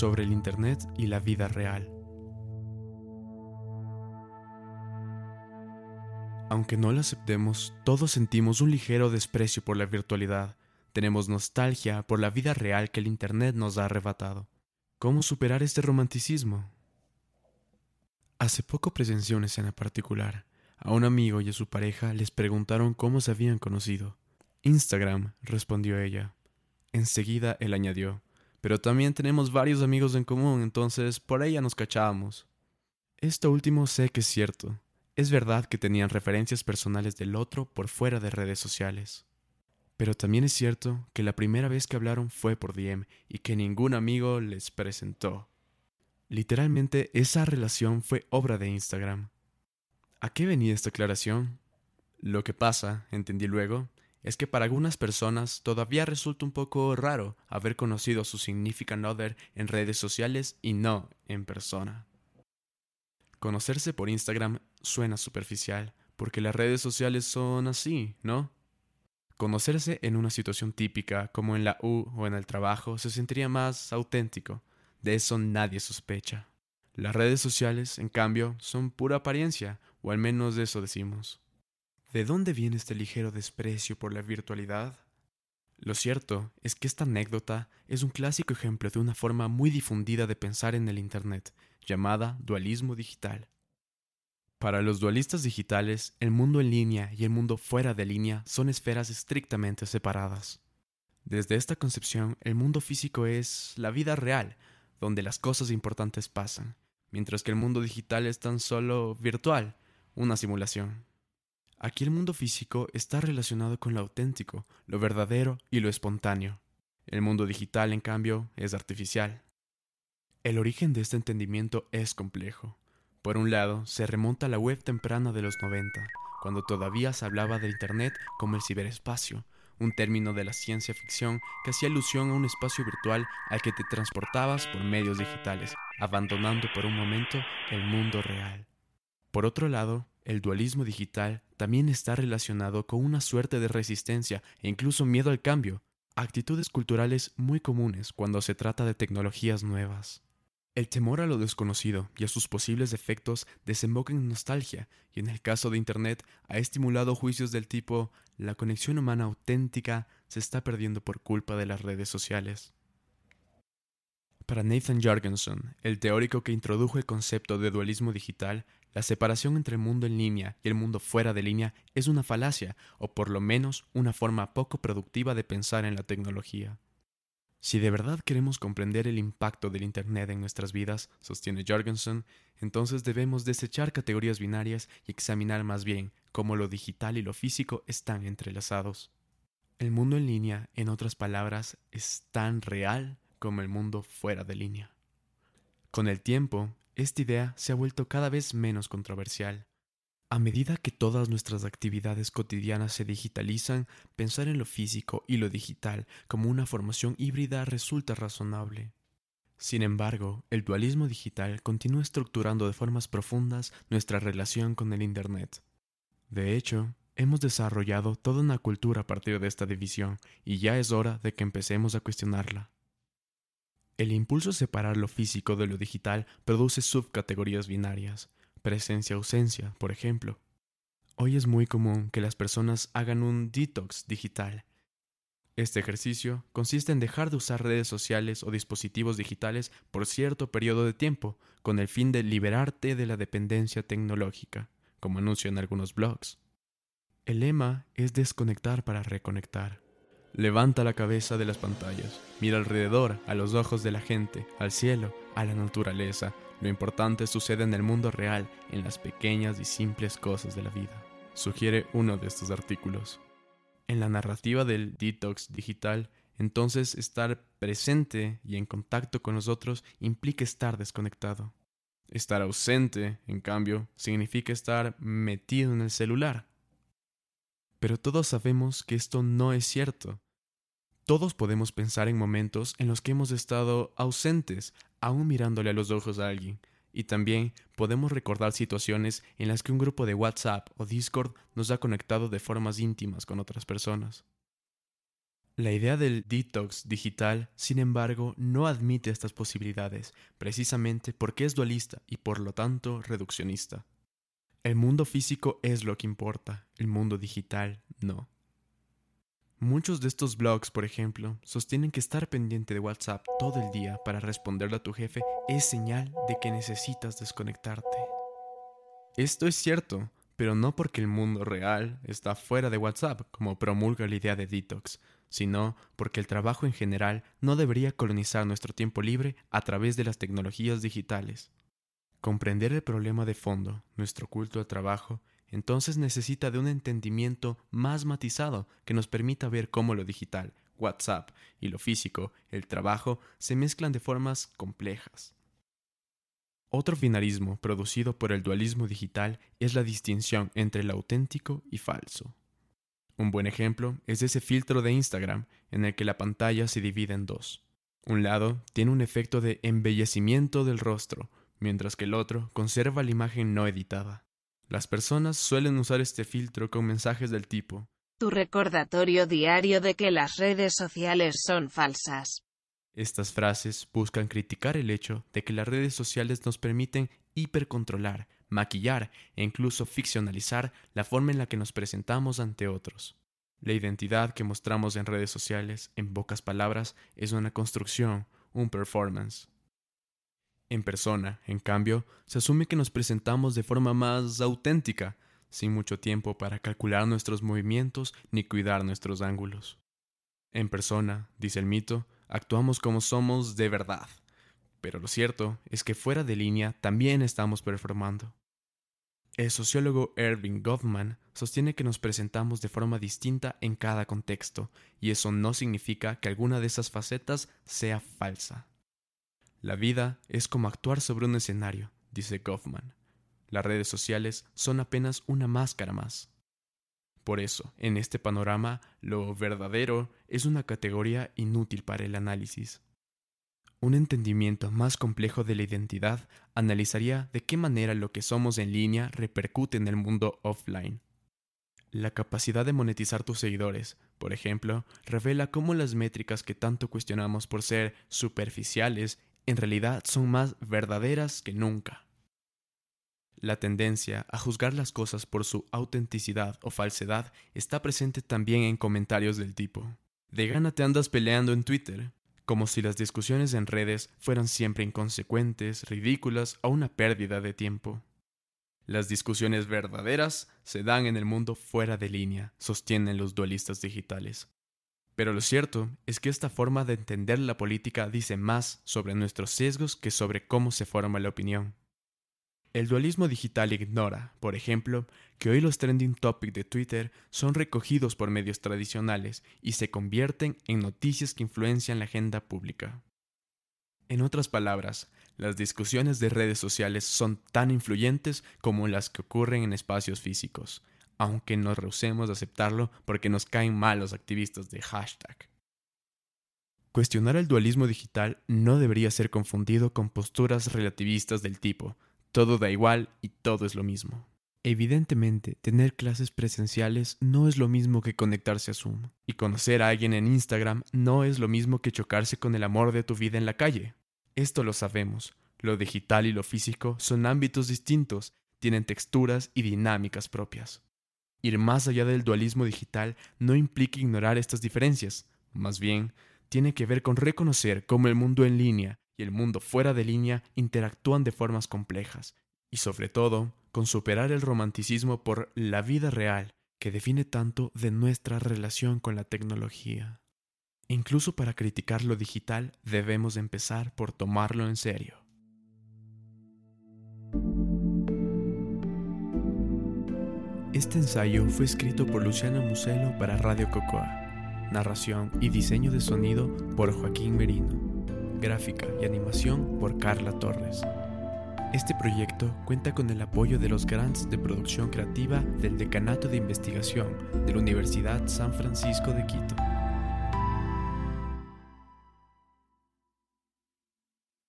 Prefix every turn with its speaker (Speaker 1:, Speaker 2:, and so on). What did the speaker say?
Speaker 1: sobre el Internet y la vida real. Aunque no lo aceptemos, todos sentimos un ligero desprecio por la virtualidad. Tenemos nostalgia por la vida real que el Internet nos ha arrebatado. ¿Cómo superar este romanticismo? Hace poco presencié una escena particular. A un amigo y a su pareja les preguntaron cómo se habían conocido. Instagram, respondió ella. Enseguida él añadió, pero también tenemos varios amigos en común, entonces por ella nos cachábamos. Esto último sé que es cierto. Es verdad que tenían referencias personales del otro por fuera de redes sociales. Pero también es cierto que la primera vez que hablaron fue por DM y que ningún amigo les presentó. Literalmente esa relación fue obra de Instagram. ¿A qué venía esta aclaración? Lo que pasa, entendí luego, es que para algunas personas todavía resulta un poco raro haber conocido a su significant other en redes sociales y no en persona. Conocerse por Instagram suena superficial, porque las redes sociales son así, ¿no? Conocerse en una situación típica, como en la U o en el trabajo, se sentiría más auténtico. De eso nadie sospecha. Las redes sociales, en cambio, son pura apariencia, o al menos de eso decimos. ¿De dónde viene este ligero desprecio por la virtualidad? Lo cierto es que esta anécdota es un clásico ejemplo de una forma muy difundida de pensar en el Internet, llamada dualismo digital. Para los dualistas digitales, el mundo en línea y el mundo fuera de línea son esferas estrictamente separadas. Desde esta concepción, el mundo físico es la vida real, donde las cosas importantes pasan, mientras que el mundo digital es tan solo virtual, una simulación. Aquí el mundo físico está relacionado con lo auténtico, lo verdadero y lo espontáneo. El mundo digital, en cambio, es artificial. El origen de este entendimiento es complejo. Por un lado, se remonta a la web temprana de los 90, cuando todavía se hablaba del Internet como el ciberespacio, un término de la ciencia ficción que hacía alusión a un espacio virtual al que te transportabas por medios digitales, abandonando por un momento el mundo real. Por otro lado, el dualismo digital también está relacionado con una suerte de resistencia e incluso miedo al cambio, actitudes culturales muy comunes cuando se trata de tecnologías nuevas. El temor a lo desconocido y a sus posibles efectos desemboca en nostalgia y en el caso de Internet ha estimulado juicios del tipo la conexión humana auténtica se está perdiendo por culpa de las redes sociales. Para Nathan Jorgensen, el teórico que introdujo el concepto de dualismo digital, la separación entre el mundo en línea y el mundo fuera de línea es una falacia, o por lo menos una forma poco productiva de pensar en la tecnología. Si de verdad queremos comprender el impacto del Internet en nuestras vidas, sostiene Jorgensen, entonces debemos desechar categorías binarias y examinar más bien cómo lo digital y lo físico están entrelazados. El mundo en línea, en otras palabras, es tan real como el mundo fuera de línea. Con el tiempo, esta idea se ha vuelto cada vez menos controversial. A medida que todas nuestras actividades cotidianas se digitalizan, pensar en lo físico y lo digital como una formación híbrida resulta razonable. Sin embargo, el dualismo digital continúa estructurando de formas profundas nuestra relación con el Internet. De hecho, hemos desarrollado toda una cultura a partir de esta división, y ya es hora de que empecemos a cuestionarla. El impulso a separar lo físico de lo digital produce subcategorías binarias, presencia-ausencia, por ejemplo. Hoy es muy común que las personas hagan un detox digital. Este ejercicio consiste en dejar de usar redes sociales o dispositivos digitales por cierto periodo de tiempo, con el fin de liberarte de la dependencia tecnológica, como anuncian algunos blogs. El lema es desconectar para reconectar. Levanta la cabeza de las pantallas, mira alrededor, a los ojos de la gente, al cielo, a la naturaleza, lo importante sucede en el mundo real, en las pequeñas y simples cosas de la vida, sugiere uno de estos artículos. En la narrativa del detox digital, entonces estar presente y en contacto con nosotros implica estar desconectado. Estar ausente, en cambio, significa estar metido en el celular. Pero todos sabemos que esto no es cierto. Todos podemos pensar en momentos en los que hemos estado ausentes, aún mirándole a los ojos a alguien, y también podemos recordar situaciones en las que un grupo de WhatsApp o Discord nos ha conectado de formas íntimas con otras personas. La idea del detox digital, sin embargo, no admite estas posibilidades, precisamente porque es dualista y por lo tanto reduccionista. El mundo físico es lo que importa, el mundo digital no. Muchos de estos blogs, por ejemplo, sostienen que estar pendiente de WhatsApp todo el día para responderle a tu jefe es señal de que necesitas desconectarte. Esto es cierto, pero no porque el mundo real está fuera de WhatsApp, como promulga la idea de detox, sino porque el trabajo en general no debería colonizar nuestro tiempo libre a través de las tecnologías digitales. Comprender el problema de fondo, nuestro culto al trabajo, entonces necesita de un entendimiento más matizado que nos permita ver cómo lo digital, WhatsApp y lo físico, el trabajo, se mezclan de formas complejas. Otro finarismo producido por el dualismo digital es la distinción entre lo auténtico y falso. Un buen ejemplo es ese filtro de Instagram en el que la pantalla se divide en dos. Un lado tiene un efecto de embellecimiento del rostro, mientras que el otro conserva la imagen no editada. Las personas suelen usar este filtro con mensajes del tipo
Speaker 2: Tu recordatorio diario de que las redes sociales son falsas.
Speaker 1: Estas frases buscan criticar el hecho de que las redes sociales nos permiten hipercontrolar, maquillar e incluso ficcionalizar la forma en la que nos presentamos ante otros. La identidad que mostramos en redes sociales, en pocas palabras, es una construcción, un performance. En persona, en cambio, se asume que nos presentamos de forma más auténtica, sin mucho tiempo para calcular nuestros movimientos ni cuidar nuestros ángulos. En persona, dice el mito, actuamos como somos de verdad, pero lo cierto es que fuera de línea también estamos performando. El sociólogo Erving Goffman sostiene que nos presentamos de forma distinta en cada contexto, y eso no significa que alguna de esas facetas sea falsa. La vida es como actuar sobre un escenario, dice Goffman. Las redes sociales son apenas una máscara más. Por eso, en este panorama, lo verdadero es una categoría inútil para el análisis. Un entendimiento más complejo de la identidad analizaría de qué manera lo que somos en línea repercute en el mundo offline. La capacidad de monetizar tus seguidores, por ejemplo, revela cómo las métricas que tanto cuestionamos por ser superficiales en realidad son más verdaderas que nunca. La tendencia a juzgar las cosas por su autenticidad o falsedad está presente también en comentarios del tipo, de gana te andas peleando en Twitter, como si las discusiones en redes fueran siempre inconsecuentes, ridículas o una pérdida de tiempo. Las discusiones verdaderas se dan en el mundo fuera de línea, sostienen los dualistas digitales. Pero lo cierto es que esta forma de entender la política dice más sobre nuestros sesgos que sobre cómo se forma la opinión. El dualismo digital ignora, por ejemplo, que hoy los trending topics de Twitter son recogidos por medios tradicionales y se convierten en noticias que influencian la agenda pública. En otras palabras, las discusiones de redes sociales son tan influyentes como las que ocurren en espacios físicos, aunque nos rehusemos a aceptarlo porque nos caen mal los activistas de hashtag. Cuestionar el dualismo digital no debería ser confundido con posturas relativistas del tipo todo da igual y todo es lo mismo. Evidentemente, tener clases presenciales no es lo mismo que conectarse a Zoom, y conocer a alguien en Instagram no es lo mismo que chocarse con el amor de tu vida en la calle. Esto lo sabemos. Lo digital y lo físico son ámbitos distintos, tienen texturas y dinámicas propias. Ir más allá del dualismo digital no implica ignorar estas diferencias, más bien tiene que ver con reconocer cómo el mundo en línea y el mundo fuera de línea interactúan de formas complejas, y sobre todo con superar el romanticismo por la vida real que define tanto de nuestra relación con la tecnología. Incluso para criticar lo digital debemos empezar por tomarlo en serio. Este ensayo fue escrito por Luciana Muselo para Radio Cocoa. Narración y diseño de sonido por Joaquín Merino. Gráfica y animación por Carla Torres. Este proyecto cuenta con el apoyo de los grants de producción creativa del Decanato de Investigación de la Universidad San Francisco de Quito.